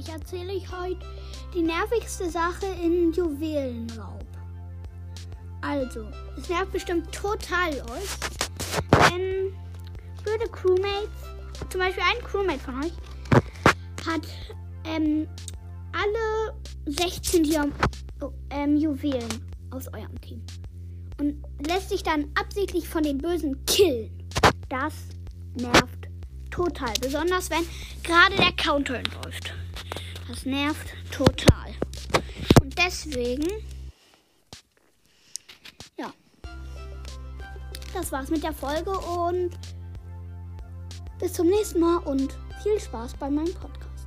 ich erzähle euch heute die nervigste Sache in Juwelenraub. Also, es nervt bestimmt total euch, wenn blöde Crewmates, zum Beispiel ein Crewmate von euch, hat ähm, alle 16 Ju ähm, Juwelen aus eurem Team und lässt sich dann absichtlich von den Bösen killen. Das nervt total. Besonders wenn gerade der Counter läuft. Das nervt total. Und deswegen, ja, das war's mit der Folge und bis zum nächsten Mal und viel Spaß bei meinem Podcast.